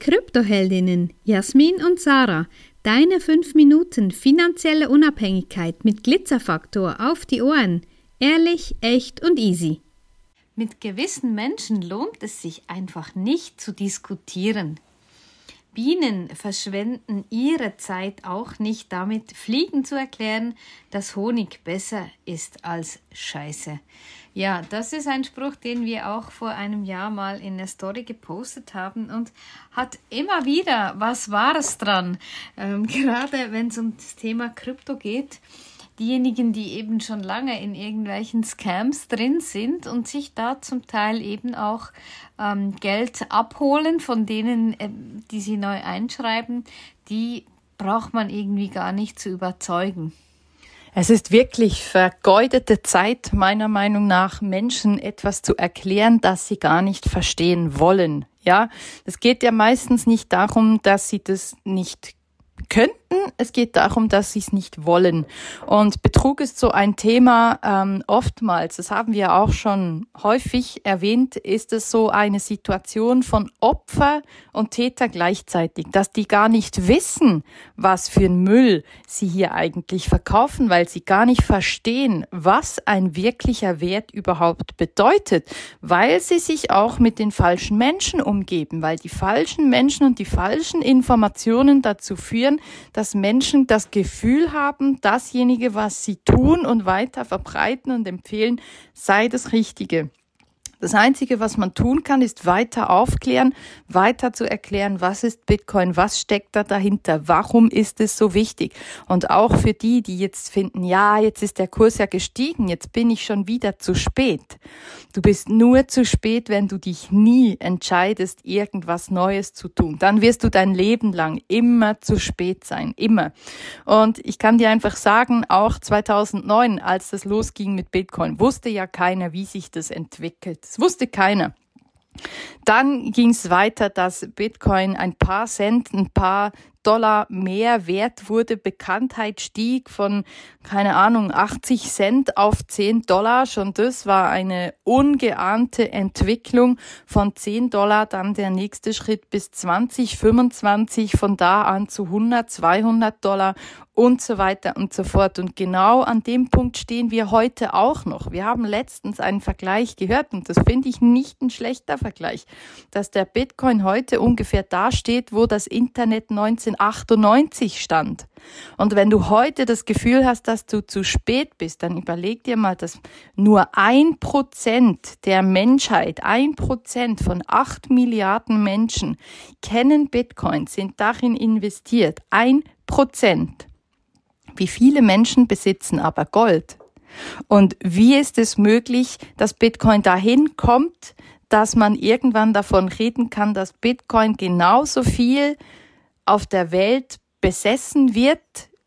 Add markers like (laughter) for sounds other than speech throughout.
Kryptoheldinnen Jasmin und Sarah. Deine 5 Minuten finanzielle Unabhängigkeit mit Glitzerfaktor auf die Ohren. Ehrlich, echt und easy. Mit gewissen Menschen lohnt es sich einfach nicht zu diskutieren. Bienen verschwenden ihre Zeit auch nicht damit, Fliegen zu erklären, dass Honig besser ist als Scheiße. Ja, das ist ein Spruch, den wir auch vor einem Jahr mal in der Story gepostet haben und hat immer wieder was Wahres dran. Ähm, (laughs) gerade wenn es um das Thema Krypto geht diejenigen, die eben schon lange in irgendwelchen Scams drin sind und sich da zum Teil eben auch ähm, Geld abholen von denen, äh, die sie neu einschreiben, die braucht man irgendwie gar nicht zu überzeugen. Es ist wirklich vergeudete Zeit, meiner Meinung nach, Menschen etwas zu erklären, das sie gar nicht verstehen wollen. Ja, es geht ja meistens nicht darum, dass sie das nicht könnten. Es geht darum, dass sie es nicht wollen. Und Betrug ist so ein Thema ähm, oftmals, das haben wir auch schon häufig erwähnt, ist es so eine Situation von Opfer und Täter gleichzeitig, dass die gar nicht wissen, was für ein Müll sie hier eigentlich verkaufen, weil sie gar nicht verstehen, was ein wirklicher Wert überhaupt bedeutet, weil sie sich auch mit den falschen Menschen umgeben, weil die falschen Menschen und die falschen Informationen dazu führen, dass Menschen das Gefühl haben, dasjenige, was sie tun und weiter verbreiten und empfehlen, sei das Richtige. Das Einzige, was man tun kann, ist weiter aufklären, weiter zu erklären, was ist Bitcoin, was steckt da dahinter, warum ist es so wichtig. Und auch für die, die jetzt finden, ja, jetzt ist der Kurs ja gestiegen, jetzt bin ich schon wieder zu spät. Du bist nur zu spät, wenn du dich nie entscheidest, irgendwas Neues zu tun. Dann wirst du dein Leben lang immer zu spät sein, immer. Und ich kann dir einfach sagen, auch 2009, als das losging mit Bitcoin, wusste ja keiner, wie sich das entwickelt. Das wusste keiner. Dann ging es weiter, dass Bitcoin ein paar Cent, ein paar Dollar mehr wert wurde. Bekanntheit stieg von, keine Ahnung, 80 Cent auf 10 Dollar. Schon das war eine ungeahnte Entwicklung von 10 Dollar. Dann der nächste Schritt bis 20, 25, von da an zu 100, 200 Dollar und so weiter und so fort. Und genau an dem Punkt stehen wir heute auch noch. Wir haben letztens einen Vergleich gehört und das finde ich nicht ein schlechter Vergleich, dass der Bitcoin heute ungefähr da steht, wo das Internet 1998 stand. Und wenn du heute das Gefühl hast, dass du zu spät bist, dann überleg dir mal, dass nur ein Prozent der Menschheit, ein Prozent von acht Milliarden Menschen kennen Bitcoin, sind darin investiert. Ein Prozent. Wie viele Menschen besitzen aber Gold? Und wie ist es möglich, dass Bitcoin dahin kommt, dass man irgendwann davon reden kann, dass Bitcoin genauso viel auf der Welt besessen wird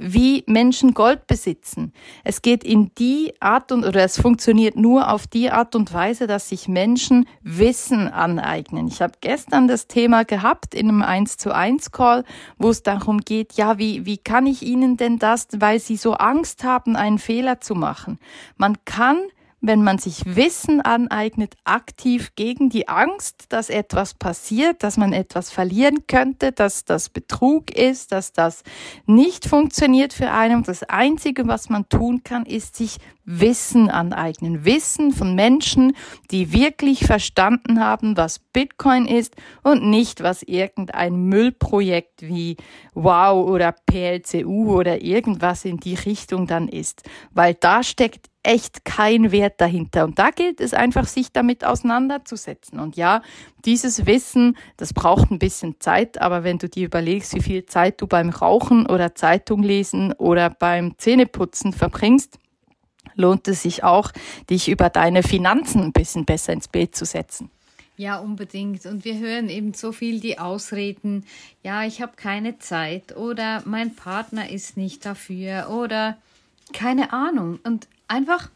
wie Menschen Gold besitzen. Es geht in die Art und, oder es funktioniert nur auf die Art und Weise, dass sich Menschen Wissen aneignen. Ich habe gestern das Thema gehabt in einem 1 zu 1 Call, wo es darum geht, ja, wie, wie kann ich Ihnen denn das, weil Sie so Angst haben, einen Fehler zu machen. Man kann wenn man sich Wissen aneignet, aktiv gegen die Angst, dass etwas passiert, dass man etwas verlieren könnte, dass das Betrug ist, dass das nicht funktioniert für einen. Das Einzige, was man tun kann, ist sich Wissen aneignen. Wissen von Menschen, die wirklich verstanden haben, was Bitcoin ist und nicht, was irgendein Müllprojekt wie Wow oder PLCU oder irgendwas in die Richtung dann ist. Weil da steckt echt kein Wert dahinter. Und da gilt es einfach, sich damit auseinanderzusetzen. Und ja, dieses Wissen, das braucht ein bisschen Zeit, aber wenn du dir überlegst, wie viel Zeit du beim Rauchen oder Zeitung lesen oder beim Zähneputzen verbringst, lohnt es sich auch, dich über deine Finanzen ein bisschen besser ins Bild zu setzen. Ja, unbedingt. Und wir hören eben so viel die Ausreden, ja, ich habe keine Zeit oder mein Partner ist nicht dafür oder keine Ahnung. Und einfach,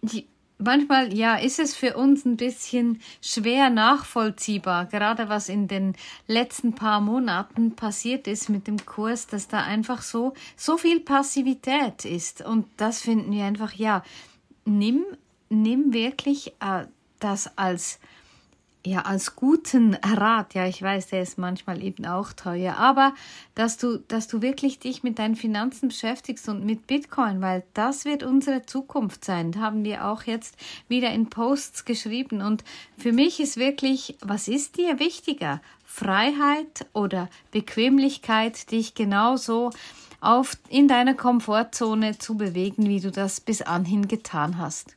die, manchmal, ja, ist es für uns ein bisschen schwer nachvollziehbar, gerade was in den letzten paar Monaten passiert ist mit dem Kurs, dass da einfach so, so viel Passivität ist. Und das finden wir einfach, ja, nimm, nimm wirklich äh, das als ja, als guten Rat, ja, ich weiß, der ist manchmal eben auch teuer, aber dass du, dass du wirklich dich mit deinen Finanzen beschäftigst und mit Bitcoin, weil das wird unsere Zukunft sein, haben wir auch jetzt wieder in Posts geschrieben und für mich ist wirklich, was ist dir wichtiger? Freiheit oder Bequemlichkeit, dich genauso auf, in deiner Komfortzone zu bewegen, wie du das bis anhin getan hast.